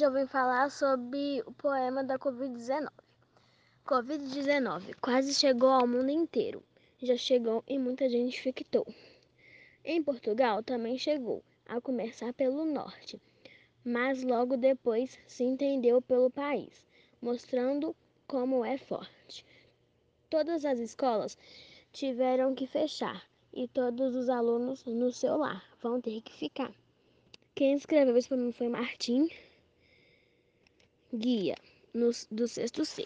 eu vim falar sobre o poema da Covid-19. Covid-19 quase chegou ao mundo inteiro. Já chegou e muita gente infectou. Em Portugal também chegou, a começar pelo norte, mas logo depois se entendeu pelo país, mostrando como é forte. Todas as escolas tiveram que fechar e todos os alunos no seu lar vão ter que ficar. Quem escreveu isso para mim foi Martim Guia, no, do sexto C.